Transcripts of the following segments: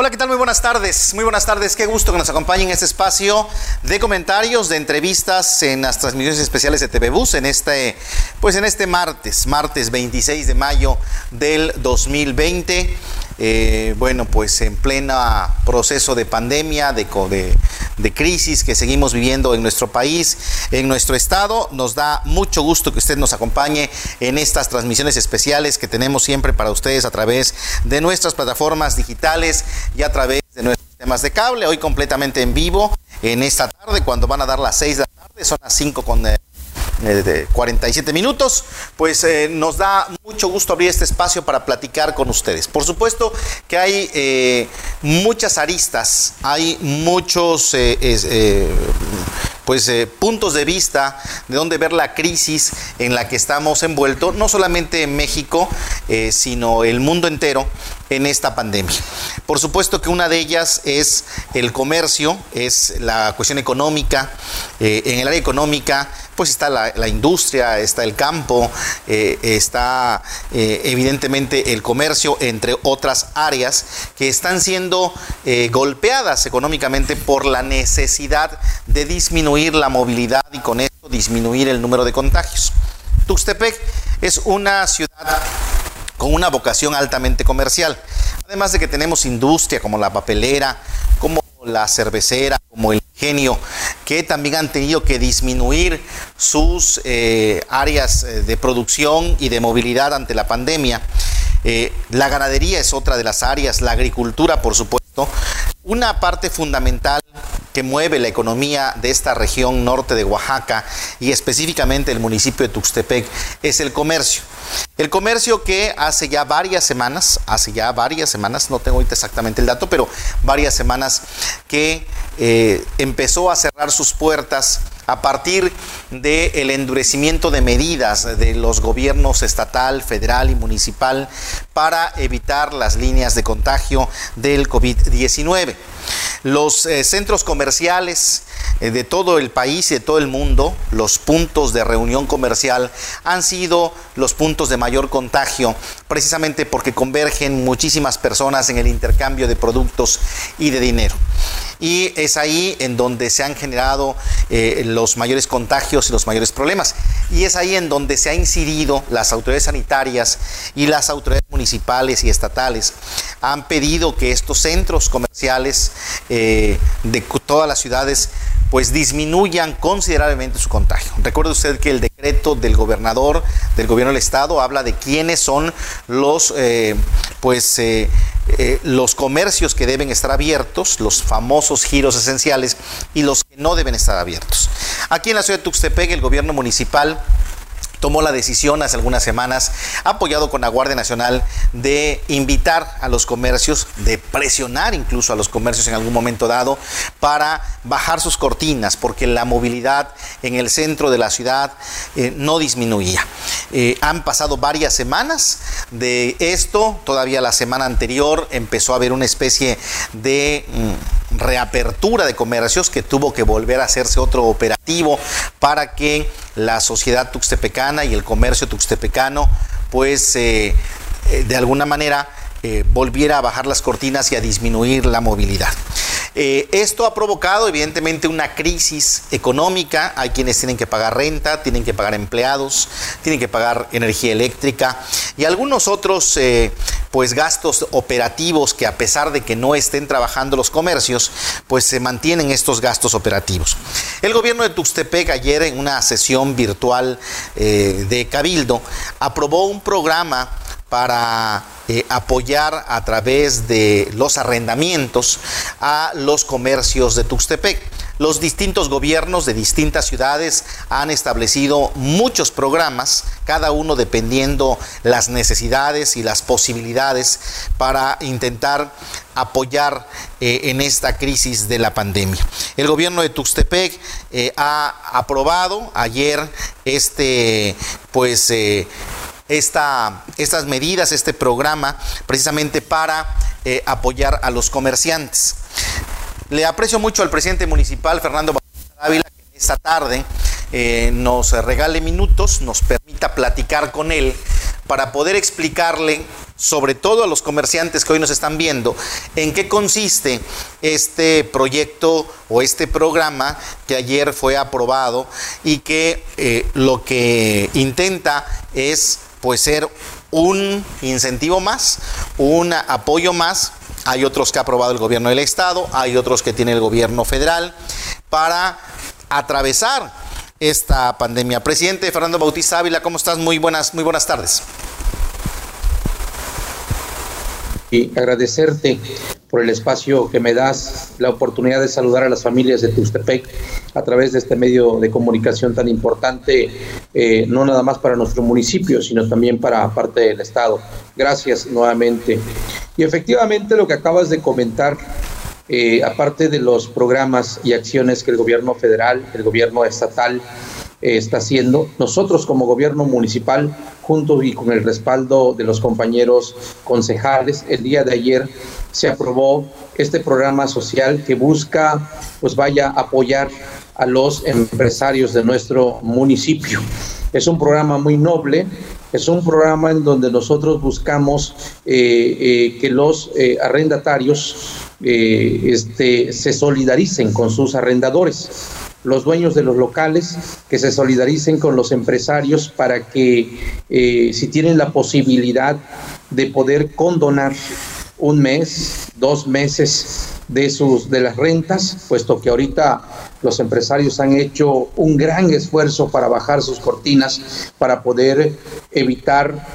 Hola, ¿qué tal? Muy buenas tardes. Muy buenas tardes. Qué gusto que nos acompañen en este espacio de comentarios, de entrevistas en las transmisiones especiales de TV Bus en este, pues en este martes, martes 26 de mayo del 2020. Eh, bueno, pues en plena proceso de pandemia, de, crisis que seguimos viviendo en nuestro país, en nuestro estado. Nos da mucho gusto que usted nos acompañe en estas transmisiones especiales que tenemos siempre para ustedes a través de nuestras plataformas digitales y a través de nuestros sistemas de cable. Hoy completamente en vivo en esta tarde, cuando van a dar las 6 de la tarde, son las 5 con... Eh, de 47 minutos, pues eh, nos da mucho gusto abrir este espacio para platicar con ustedes. Por supuesto que hay eh, muchas aristas, hay muchos pues puntos de vista de dónde ver la crisis en la que estamos envueltos, no solamente en México, sino el mundo entero en esta pandemia. Por supuesto que una de ellas es el comercio, es la cuestión económica. Eh, en el área económica, pues está la, industria, está el campo, eh, está eh, evidentemente el comercio, entre otras áreas que están siendo golpeadas económicamente por la necesidad de disminuir la movilidad y con esto disminuir el número de contagios. Tuxtepec es una ciudad con una vocación altamente comercial. Además de que tenemos industria como la papelera, como la cervecera, como el ingenio, que también han tenido que disminuir sus eh, áreas eh, de producción y de movilidad ante la pandemia. Eh, la ganadería es otra de las áreas, la agricultura, por supuesto. Una parte fundamental que mueve la economía de esta región norte de Oaxaca y específicamente el municipio de Tuxtepec es el comercio. El comercio que hace ya varias semanas, hace ya varias semanas, no tengo ahorita exactamente el dato, pero varias semanas que eh, empezó a cerrar sus puertas a partir del endurecimiento de medidas de los gobiernos estatal, federal y municipal para evitar las líneas de contagio del COVID-19. Los eh, centros comerciales eh, de todo el país y de todo el mundo, los puntos de reunión comercial han sido los puntos de mayor contagio, precisamente porque convergen muchísimas personas en el intercambio de productos y de dinero y es ahí en donde se han generado eh, los mayores contagios y los mayores problemas. Y es ahí en donde se ha incidido las autoridades sanitarias y las autoridades municipales y estatales. Han pedido que estos centros comerciales eh, de todas las ciudades pues disminuyan considerablemente su contagio. Recuerde usted que el decreto del gobernador, del gobierno del estado, habla de quiénes son los, eh, pues, eh, los comercios que deben estar abiertos, los famosos giros esenciales, y los que no deben estar abiertos. Aquí en la ciudad de Tuxtepec, el gobierno municipal tomó la decisión hace algunas semanas, apoyado con la Guardia Nacional, de invitar a los comercios, de presionar incluso a los comercios en algún momento dado para bajar sus cortinas, porque la movilidad en el centro de la ciudad eh, no disminuía. Eh, han pasado varias semanas de esto, todavía la semana anterior empezó a haber una especie de... Mm, reapertura de comercios que tuvo que volver a hacerse otro operativo para que la sociedad tuxtepecana y el comercio tuxtepecano pues eh, eh, de alguna manera eh, volviera a bajar las cortinas y a disminuir la movilidad. Esto ha provocado evidentemente una crisis económica. Hay quienes tienen que pagar renta, tienen que pagar empleados, tienen que pagar energía eléctrica y algunos otros pues gastos operativos que a pesar de que no estén trabajando los comercios, pues se mantienen estos gastos operativos. El gobierno de Tuxtepec ayer en una sesión virtual eh, de Cabildo aprobó un programa para eh, apoyar a través de los arrendamientos a los comercios de Tuxtepec. Los distintos gobiernos de distintas ciudades han establecido muchos programas, cada uno dependiendo las necesidades y las posibilidades para intentar apoyar eh, en esta crisis de la pandemia. El gobierno de Tuxtepec eh, ha aprobado ayer este, pues, esta, estas medidas, este programa, precisamente para eh, apoyar a los comerciantes. Le aprecio mucho al presidente municipal, Fernando Ávila, que esta tarde eh, nos regale minutos, nos permita platicar con él para poder explicarle sobre todo a los comerciantes que hoy nos están viendo, en qué consiste este proyecto o este programa que ayer fue aprobado y que eh, lo que intenta es pues ser un incentivo más, un apoyo más. Hay otros que ha aprobado el gobierno del estado, hay otros que tiene el gobierno federal para atravesar esta pandemia. Presidente Fernando Bautista Ávila, ¿cómo estás? Muy buenas, muy buenas tardes. Y agradecerte por el espacio que me das, la oportunidad de saludar a las familias de Tuxtepec a través de este medio de comunicación tan importante, eh, no nada más para nuestro municipio, sino también para parte del Estado. Gracias nuevamente. Y efectivamente lo que acabas de comentar eh, aparte de los programas y acciones que el gobierno federal, el gobierno estatal está haciendo, nosotros como gobierno municipal, junto y con el respaldo de los compañeros concejales, el día de ayer se aprobó este programa social que busca, pues vaya, apoyar a los empresarios de nuestro municipio. Es un programa muy noble, es un programa en donde nosotros buscamos eh, que los arrendatarios eh, este, se solidaricen con sus arrendadores, los dueños de los locales, que se solidaricen con los empresarios para que eh, si tienen la posibilidad de poder condonar un mes, dos meses de sus de las rentas, puesto que ahorita los empresarios han hecho un gran esfuerzo para bajar sus cortinas para poder evitar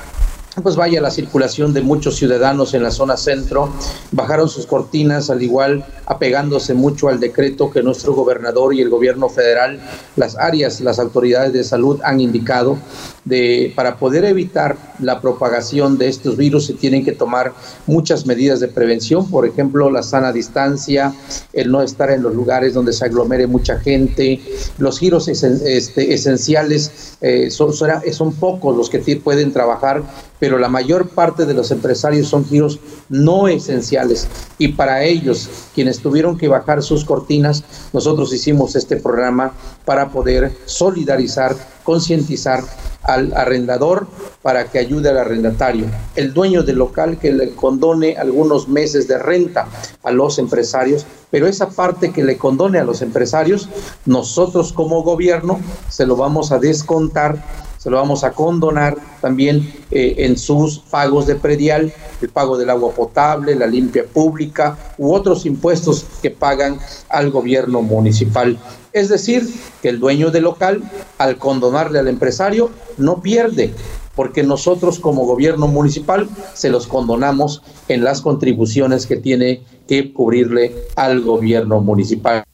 pues vaya la circulación de muchos ciudadanos en la zona centro, bajaron sus cortinas al igual apegándose mucho al decreto que nuestro gobernador y el gobierno federal, las áreas, las autoridades de salud han indicado de para poder evitar la propagación de estos virus se tienen que tomar muchas medidas de prevención, por ejemplo, la sana distancia, el no estar en los lugares donde se aglomere mucha gente, los giros este, esenciales eh, son, son pocos los que pueden trabajar pero la mayor parte de los empresarios son giros no esenciales. Y para ellos, quienes tuvieron que bajar sus cortinas, nosotros hicimos este programa para poder solidarizar, concientizar al arrendador para que ayude al arrendatario, el dueño del local que le condone algunos meses de renta a los empresarios, pero esa parte que le condone a los empresarios, nosotros como gobierno se lo vamos a descontar se lo vamos a condonar también eh, en sus pagos de predial, el pago del agua potable, la limpia pública u otros impuestos que pagan al gobierno municipal. Es decir, que el dueño del local, al condonarle al empresario, no pierde, porque nosotros como gobierno municipal se los condonamos en las contribuciones que tiene que cubrirle al gobierno municipal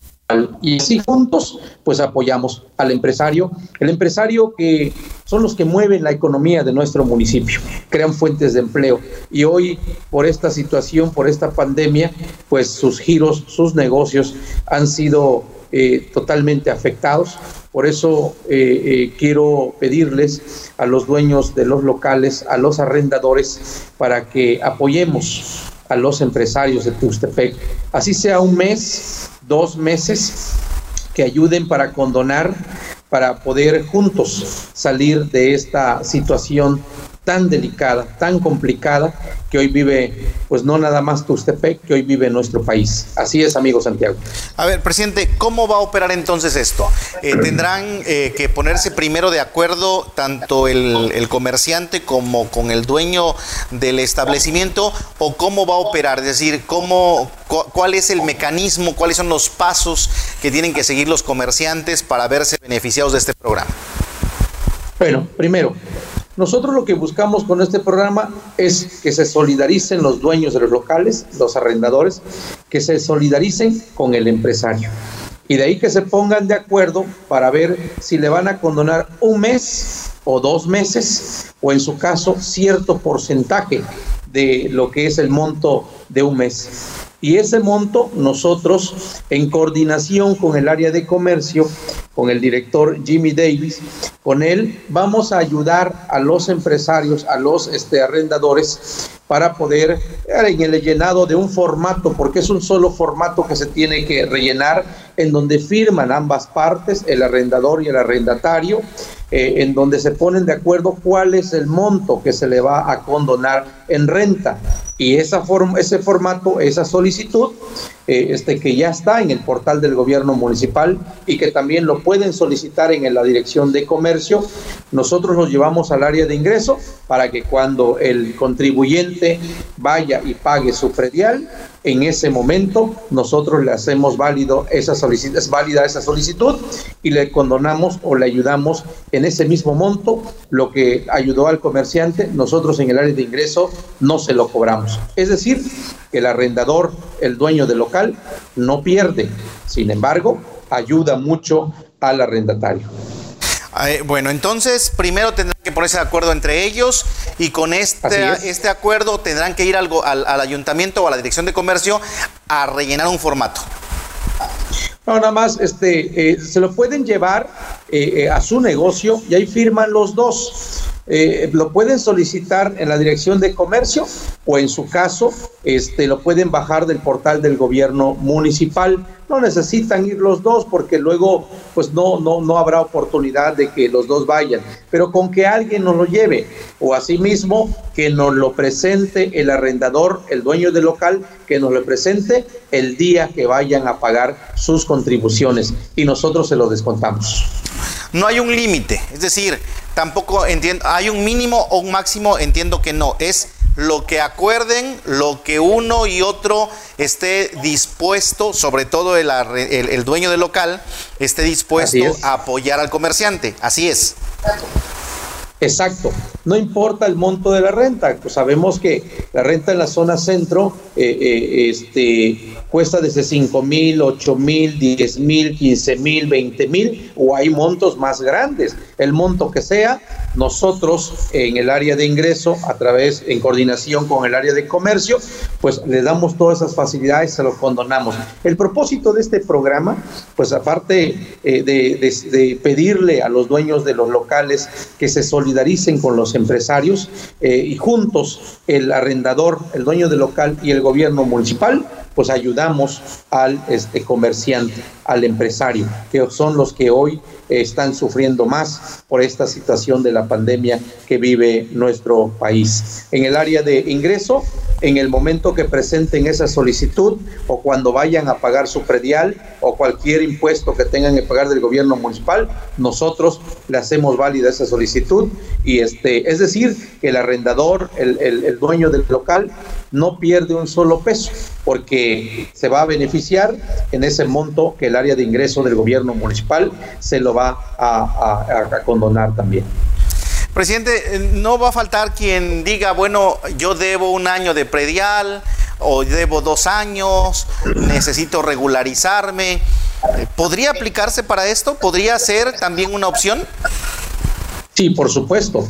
y así juntos pues apoyamos al empresario, el empresario que son los que mueven la economía de nuestro municipio, crean fuentes de empleo y hoy por esta situación, por esta pandemia, pues sus giros, sus negocios han sido eh, totalmente afectados. Por eso eh, eh, quiero pedirles a los dueños de los locales, a los arrendadores, para que apoyemos a los empresarios de Tuxtepec. Así sea un mes, dos meses que ayuden para condonar, para poder juntos salir de esta situación tan delicada, tan complicada que hoy vive, pues no nada más Tustepec, que hoy vive nuestro país. Así es, amigo Santiago. A ver, presidente, ¿cómo va a operar entonces esto? Eh, ¿Tendrán eh, que ponerse primero de acuerdo tanto el, el, comerciante como con el dueño del establecimiento o cómo va a operar? Es decir, ¿cómo, ¿cuál es el mecanismo, cuáles son los pasos que tienen que seguir los comerciantes para verse beneficiados de este programa? Bueno, primero, nosotros lo que buscamos con este programa es que se solidaricen los dueños de los locales, los arrendadores, que se solidaricen con el empresario. Y de ahí que se pongan de acuerdo para ver si le van a condonar un mes o dos meses, o en su caso cierto porcentaje de lo que es el monto de un mes. Y ese monto nosotros, en coordinación con el área de comercio, con el director Jimmy Davis, con él vamos a ayudar a los empresarios, a los este, arrendadores para poder en el llenado de un formato, porque es un solo formato que se tiene que rellenar, en donde firman ambas partes, el arrendador y el arrendatario, eh, en donde se ponen de acuerdo cuál es el monto que se le va a condonar en renta. Y esa forma, ese formato, esa solicitud, eh, este, que ya está en el portal del gobierno municipal y que también lo pueden solicitar en la dirección de comercio, nosotros los llevamos al área de ingreso para que cuando el contribuyente vaya y pague su predial, en ese momento nosotros le hacemos válido esa solicitud, es válida esa solicitud y le condonamos o le ayudamos en ese mismo monto lo que ayudó al comerciante, nosotros en el área de ingreso no se lo cobramos. Es decir, el arrendador, el dueño del local, no pierde. Sin embargo, ayuda mucho al arrendatario. Bueno, entonces primero tendrán que ponerse de acuerdo entre ellos y con este, este acuerdo tendrán que ir algo al, ayuntamiento o a la dirección de comercio a rellenar un formato. No, nada más, este, eh, se lo pueden llevar eh, eh, a su negocio y ahí firman los dos. Eh, lo pueden solicitar en la dirección de comercio o en su caso este, lo pueden bajar del portal del gobierno municipal. No necesitan ir los dos porque luego pues no, no, no habrá oportunidad de que los dos vayan, pero con que alguien nos lo lleve o asimismo que nos lo presente el arrendador, el dueño del local, que nos lo presente el día que vayan a pagar sus contribuciones. Y nosotros se lo descontamos. No hay un límite, es decir, tampoco entiendo, hay un mínimo o un máximo, entiendo que no, es lo que acuerden, lo que uno y otro esté dispuesto, sobre todo el, dueño del local, esté dispuesto a apoyar al comerciante. Así es. Exacto. No importa el monto de la renta. Pues sabemos que la renta en la zona centro eh, eh, este, cuesta desde 5 mil, 8 mil, 10 mil, 15 mil, 20 mil o hay montos más grandes. El monto que sea, nosotros en el área de ingreso, a través, en coordinación con el área de comercio, pues le damos todas esas facilidades, se lo condonamos. El propósito de este programa, pues aparte eh, de, pedirle a los dueños de los locales que se solidaricen con los empresarios eh, y juntos el arrendador, el dueño del local y el gobierno municipal, pues ayudamos al este, comerciante, al empresario, que son los que hoy están sufriendo más por esta situación de la pandemia que vive nuestro país. En el área de ingreso, en el momento que presenten esa solicitud o cuando vayan a pagar su predial o cualquier impuesto que tengan que pagar del gobierno municipal, nosotros le hacemos válida esa solicitud y este, es decir, que el arrendador, el, el dueño del local, no pierde un solo peso porque se va a beneficiar en ese monto que el área de ingreso del gobierno municipal se lo va a, condonar también. Presidente, no va a faltar quien diga, bueno, yo debo un año de predial o debo dos años, necesito regularizarme. ¿Podría aplicarse para esto? ¿Podría ser también una opción? Sí, por supuesto.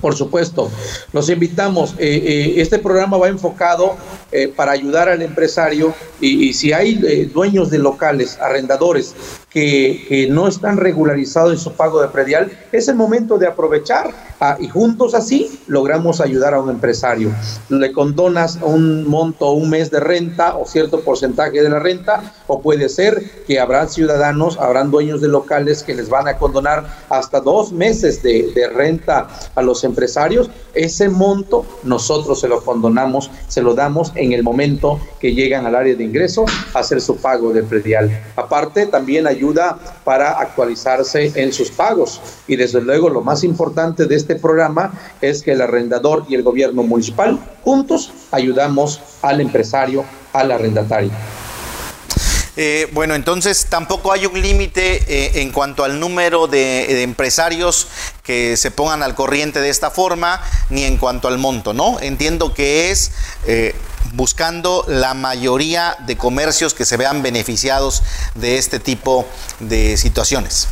Por supuesto, los invitamos. Eh, eh, este programa va enfocado eh, para ayudar al empresario y, si hay dueños de locales, arrendadores que, no están regularizados en su pago de predial, es el momento de aprovechar ah, y juntos así logramos ayudar a un empresario. Le condonas un monto, un mes de renta o cierto porcentaje de la renta, o puede ser que habrá ciudadanos, habrán dueños de locales que les van a condonar hasta dos meses de, de renta a los empresarios. Ese monto nosotros se lo condonamos, se lo damos en el momento que llegan al área de ingreso a hacer su pago de predial. Aparte, también ayuda para actualizarse en sus pagos. Y desde luego lo más importante de este programa es que el arrendador y el gobierno municipal juntos ayudamos al empresario, al arrendatario. Eh, bueno, entonces tampoco hay un límite eh, en cuanto al número de, empresarios que se pongan al corriente de esta forma, ni en cuanto al monto, ¿no? Entiendo que es eh, buscando la mayoría de comercios que se vean beneficiados de este tipo de situaciones.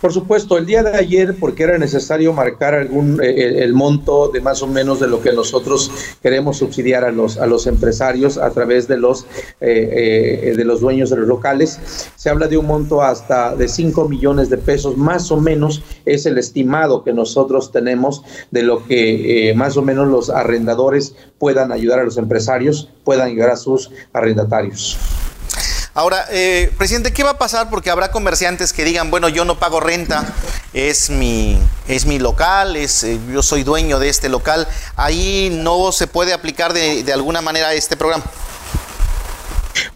Por supuesto, el día de ayer, porque era necesario marcar algún eh, el, monto de más o menos de lo que nosotros queremos subsidiar a los a los empresarios a través de los eh, eh, de los dueños de los locales, se habla de un monto hasta de 5 millones de pesos, más o menos es el estimado que nosotros tenemos de lo que más o menos los arrendadores puedan ayudar a los empresarios, puedan llegar a sus arrendatarios. Ahora, eh, presidente, ¿qué va a pasar? Porque habrá comerciantes que digan, bueno, yo no pago renta, es mi, es mi local, es, eh, yo soy dueño de este local. Ahí no se puede aplicar de, de alguna manera este programa.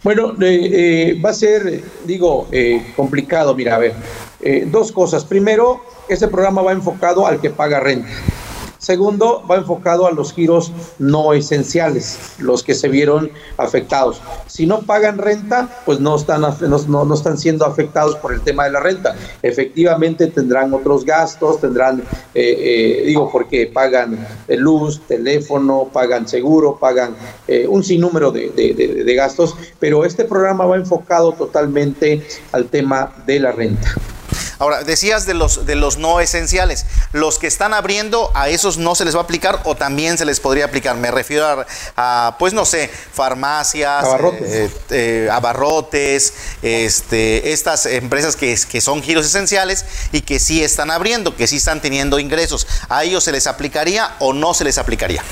Bueno, eh, va a ser, digo, complicado. Mira, a ver, dos cosas. Primero, este programa va enfocado al que paga renta. Segundo, va enfocado a los giros no esenciales, los que se vieron afectados. Si no pagan renta, pues no están, no, están siendo afectados por el tema de la renta. Efectivamente tendrán otros gastos, tendrán, eh, eh, digo, porque pagan luz, teléfono, pagan seguro, pagan eh, un sinnúmero de gastos, pero este programa va enfocado totalmente al tema de la renta. Ahora, decías de los, de los no esenciales. Los que están abriendo, ¿a esos no se les va a aplicar o también se les podría aplicar? Me refiero a, pues no sé, farmacias, abarrotes, eh, eh, abarrotes este, estas empresas que, que son giros esenciales y que sí están abriendo, que sí están teniendo ingresos. ¿A ellos se les aplicaría o no se les aplicaría?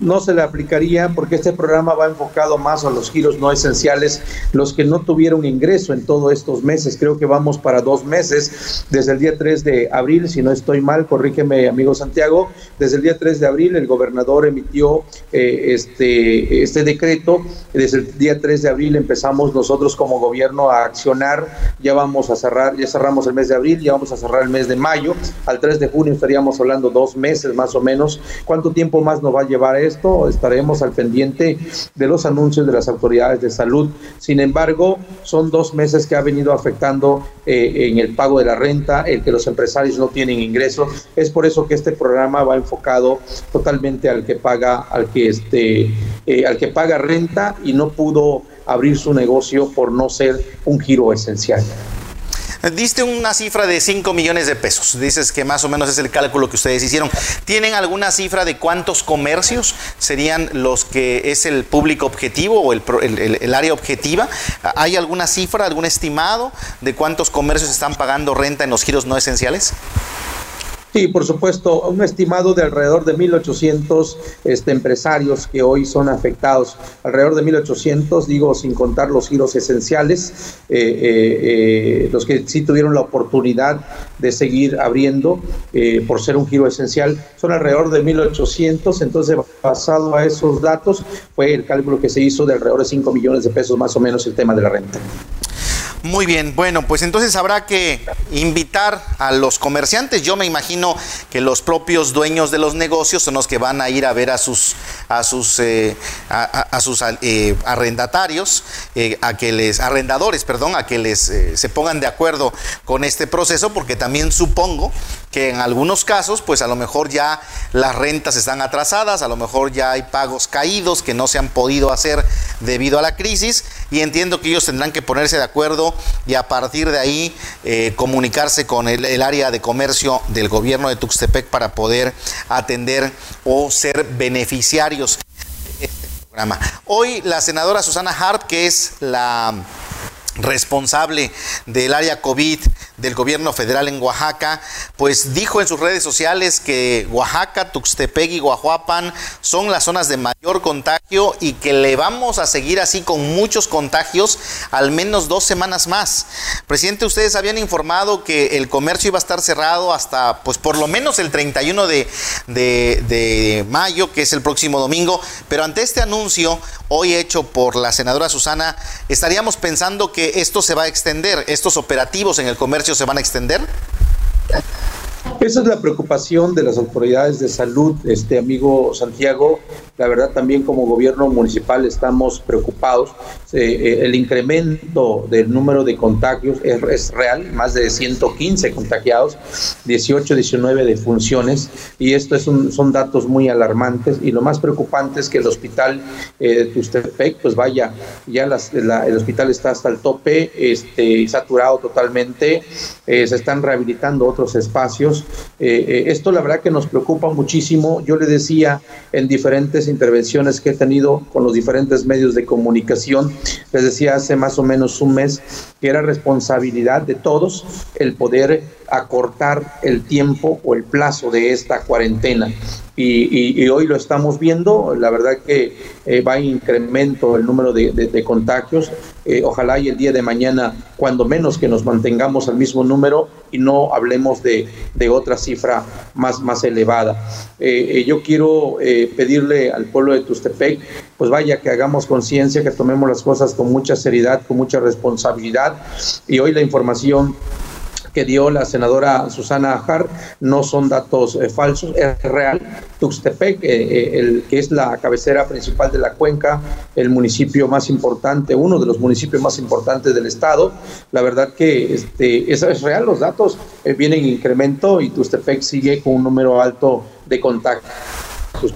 No se le aplicaría porque este programa va enfocado más a los giros no esenciales, los que no tuvieron ingreso en todos estos meses. Creo que vamos para dos meses, desde el día 3 de abril, si no estoy mal, corrígeme amigo Santiago, desde el día 3 de abril el gobernador emitió eh, este, este decreto, desde el día 3 de abril empezamos nosotros como gobierno a accionar, ya vamos a cerrar, ya cerramos el mes de abril, ya vamos a cerrar el mes de mayo, al 3 de junio estaríamos hablando dos meses más o menos. ¿Cuánto tiempo más nos va a llevar esto, estaremos al pendiente de los anuncios de las autoridades de salud. Sin embargo, son dos meses que ha venido afectando eh, en el pago de la renta, el que los empresarios no tienen ingresos. Es por eso que este programa va enfocado totalmente al que paga, al que este, eh, al que paga renta y no pudo abrir su negocio por no ser un giro esencial. Diste una cifra de 5 millones de pesos. Dices que más o menos es el cálculo que ustedes hicieron. ¿Tienen alguna cifra de cuántos comercios serían los que es el público objetivo o el, el área objetiva? ¿Hay alguna cifra, algún estimado de cuántos comercios están pagando renta en los giros no esenciales? Sí, por supuesto, un estimado de alrededor de 1.800 este, empresarios que hoy son afectados, alrededor de 1.800, digo, sin contar los giros esenciales, eh, eh, eh, los que sí tuvieron la oportunidad de seguir abriendo por ser un giro esencial, son alrededor de 1.800, entonces basado a esos datos fue el cálculo que se hizo de alrededor de 5 millones de pesos más o menos el tema de la renta. Muy bien, bueno, pues entonces habrá que invitar a los comerciantes. Yo me imagino que los propios dueños de los negocios son los que van a ir a ver a sus a sus eh, a, sus eh, arrendatarios, eh, a que les arrendadores, perdón, a que les se pongan de acuerdo con este proceso, porque también supongo que en algunos casos, pues a lo mejor ya las rentas están atrasadas, a lo mejor ya hay pagos caídos que no se han podido hacer debido a la crisis y entiendo que ellos tendrán que ponerse de acuerdo y a partir de ahí eh, comunicarse con el, el, área de comercio del gobierno de Tuxtepec para poder atender o ser beneficiarios de este programa. Hoy la senadora Susana Hart, que es la responsable del área COVID del gobierno federal en Oaxaca, pues dijo en sus redes sociales que Oaxaca, Tuxtepec y Guajuapan son las zonas de mayor contagio y que le vamos a seguir así con muchos contagios al menos dos semanas más. Presidente, ustedes habían informado que el comercio iba a estar cerrado hasta pues por lo menos el 31 de, de, de mayo, que es el próximo domingo, pero ante este anuncio hoy hecho por la senadora Susana, estaríamos pensando que esto se va a extender, estos operativos en el comercio se van a extender. Esa es la preocupación de las autoridades de salud, este amigo Santiago. La verdad también como gobierno municipal estamos preocupados. Eh, eh, el incremento del número de contagios es, real, más de 115 contagiados, 18, 19 de funciones y esto es son datos muy alarmantes y lo más preocupante es que el hospital eh, de Tustepec, pues vaya, ya el hospital está hasta el tope, este, saturado totalmente, se están rehabilitando otros espacios. esto la verdad que nos preocupa muchísimo. Yo le decía en diferentes intervenciones que he tenido con los diferentes medios de comunicación. Les decía hace más o menos un mes era responsabilidad de todos el poder acortar el tiempo o el plazo de esta cuarentena. Y, hoy lo estamos viendo, la verdad que eh, va en incremento el número de, contagios. Eh, ojalá y el día de mañana, cuando menos que nos mantengamos al mismo número y no hablemos de, otra cifra más, más elevada. Eh, yo quiero pedirle al pueblo de Tustepec, pues vaya que hagamos conciencia, que tomemos las cosas con mucha seriedad, con mucha responsabilidad. Y hoy la información que dio la senadora Susana Ajar no son datos eh, falsos, es real. Tuxtepec, eh, eh, el, que es la cabecera principal de la cuenca, el municipio más importante, uno de los municipios más importantes del estado, la verdad que este, es, es real, los datos vienen en incremento y Tuxtepec sigue con un número alto de contactos. Pues,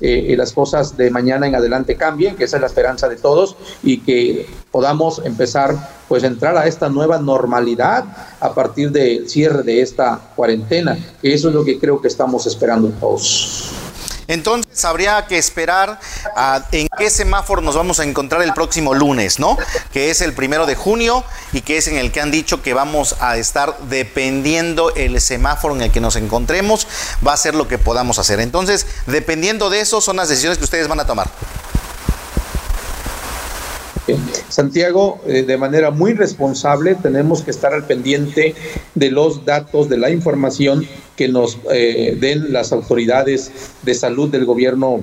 eh, las cosas de mañana en adelante cambien, que esa es la esperanza de todos y que podamos empezar pues entrar a esta nueva normalidad a partir del cierre de esta cuarentena, que eso es lo que creo que estamos esperando todos. Entonces habría que esperar a en qué semáforo nos vamos a encontrar el próximo lunes, ¿no? Que es el primero de junio y que es en el que han dicho que vamos a estar dependiendo el semáforo en el que nos encontremos, va a ser lo que podamos hacer. Entonces, dependiendo de eso, son las decisiones que ustedes van a tomar. Santiago, eh, de manera muy responsable, tenemos que estar al pendiente de los datos, de la información que nos eh, den las autoridades de salud del gobierno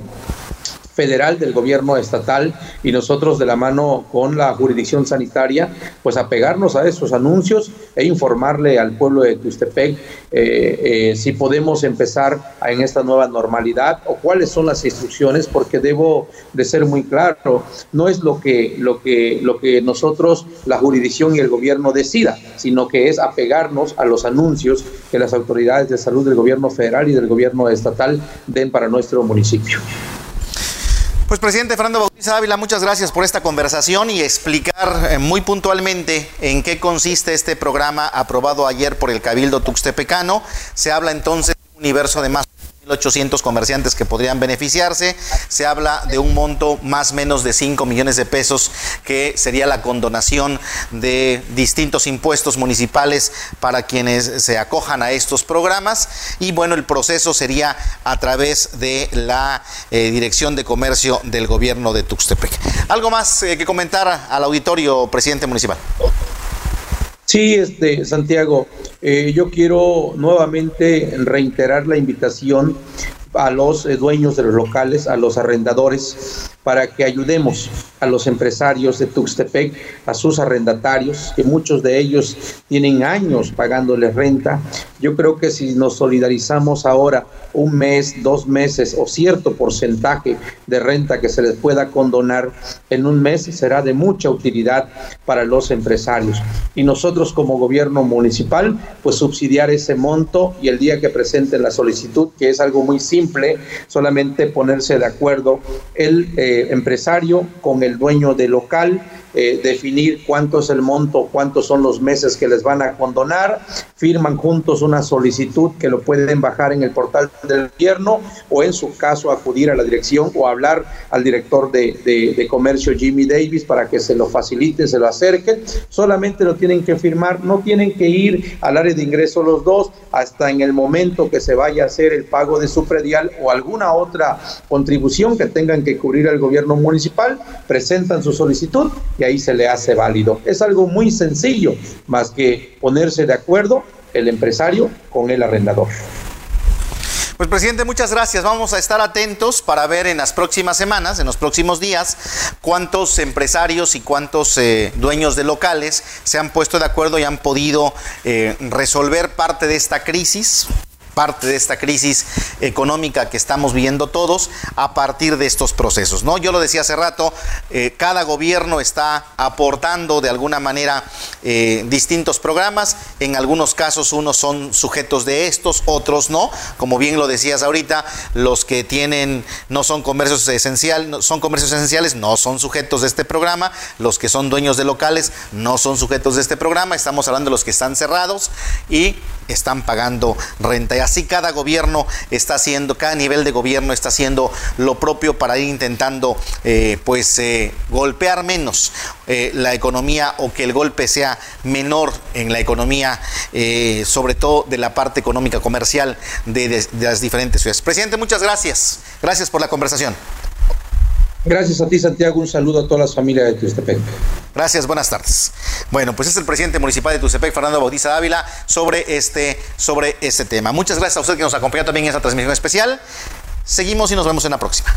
federal, del gobierno estatal y nosotros de la mano con la jurisdicción sanitaria, pues apegarnos a esos anuncios e informarle al pueblo de Tustepec eh, eh, si podemos empezar en esta nueva normalidad o cuáles son las instrucciones, porque debo de ser muy claro, no es lo que, lo que, lo que nosotros, la jurisdicción y el gobierno decida, sino que es apegarnos a los anuncios que las autoridades de salud del gobierno federal y del gobierno estatal den para nuestro municipio. Pues presidente Fernando Bautista Ávila, muchas gracias por esta conversación y explicar eh, muy puntualmente en qué consiste este programa aprobado ayer por el Cabildo Tuxtepecano. Se habla entonces de un universo de más 1.800 comerciantes que podrían beneficiarse. Se habla de un monto más o menos de 5 millones de pesos que sería la condonación de distintos impuestos municipales para quienes se acojan a estos programas. Y bueno, el proceso sería a través de la eh, Dirección de Comercio del Gobierno de Tuxtepec. ¿Algo más eh, que comentar al auditorio, presidente municipal? Sí, este, Santiago, eh, yo quiero nuevamente reiterar la invitación a los eh, dueños de los locales, a los arrendadores, para que ayudemos a los empresarios de Tuxtepec, a sus arrendatarios, que muchos de ellos tienen años pagándoles renta. Yo creo que si nos solidarizamos ahora un mes, dos meses o cierto porcentaje de renta que se les pueda condonar en un mes, será de mucha utilidad para los empresarios. Y nosotros como gobierno municipal, pues subsidiar ese monto y el día que presenten la solicitud, que es algo muy simple, solamente ponerse de acuerdo el eh, empresario con el dueño del local eh, definir cuánto es el monto, cuántos son los meses que les van a condonar, firman juntos una solicitud que lo pueden bajar en el portal del gobierno o en su caso acudir a la dirección o hablar al director de, de, comercio Jimmy Davis para que se lo faciliten, se lo acerquen. Solamente lo tienen que firmar, no tienen que ir al área de ingreso los dos hasta en el momento que se vaya a hacer el pago de su predial o alguna otra contribución que tengan que cubrir al gobierno municipal, presentan su solicitud y ahí se le hace válido. Es algo muy sencillo, más que ponerse de acuerdo el empresario con el arrendador. Pues presidente, muchas gracias. Vamos a estar atentos para ver en las próximas semanas, en los próximos días, cuántos empresarios y cuántos eh, dueños de locales se han puesto de acuerdo y han podido eh, resolver parte de esta crisis parte de esta crisis económica que estamos viendo todos a partir de estos procesos. ¿no? Yo lo decía hace rato, eh, cada gobierno está aportando de alguna manera eh, distintos programas, en algunos casos unos son sujetos de estos, otros no, como bien lo decías ahorita, los que tienen no son comercios esenciales, son comercios esenciales, no son sujetos de este programa, los que son dueños de locales no son sujetos de este programa, estamos hablando de los que están cerrados y están pagando renta así cada gobierno está haciendo, cada nivel de gobierno está haciendo lo propio para ir intentando eh, pues eh, golpear menos eh, la economía o que el golpe sea menor en la economía, sobre todo de la parte económica comercial de las diferentes ciudades. Presidente, muchas gracias. Gracias por la conversación. Gracias a ti, Santiago. Un saludo a todas las familias de Tustepec. Gracias, buenas tardes. Bueno, pues es el presidente municipal de Tustepec, Fernando Bautista Dávila, sobre este, sobre este tema. Muchas gracias a usted que nos acompañó también en esta transmisión especial. Seguimos y nos vemos en la próxima.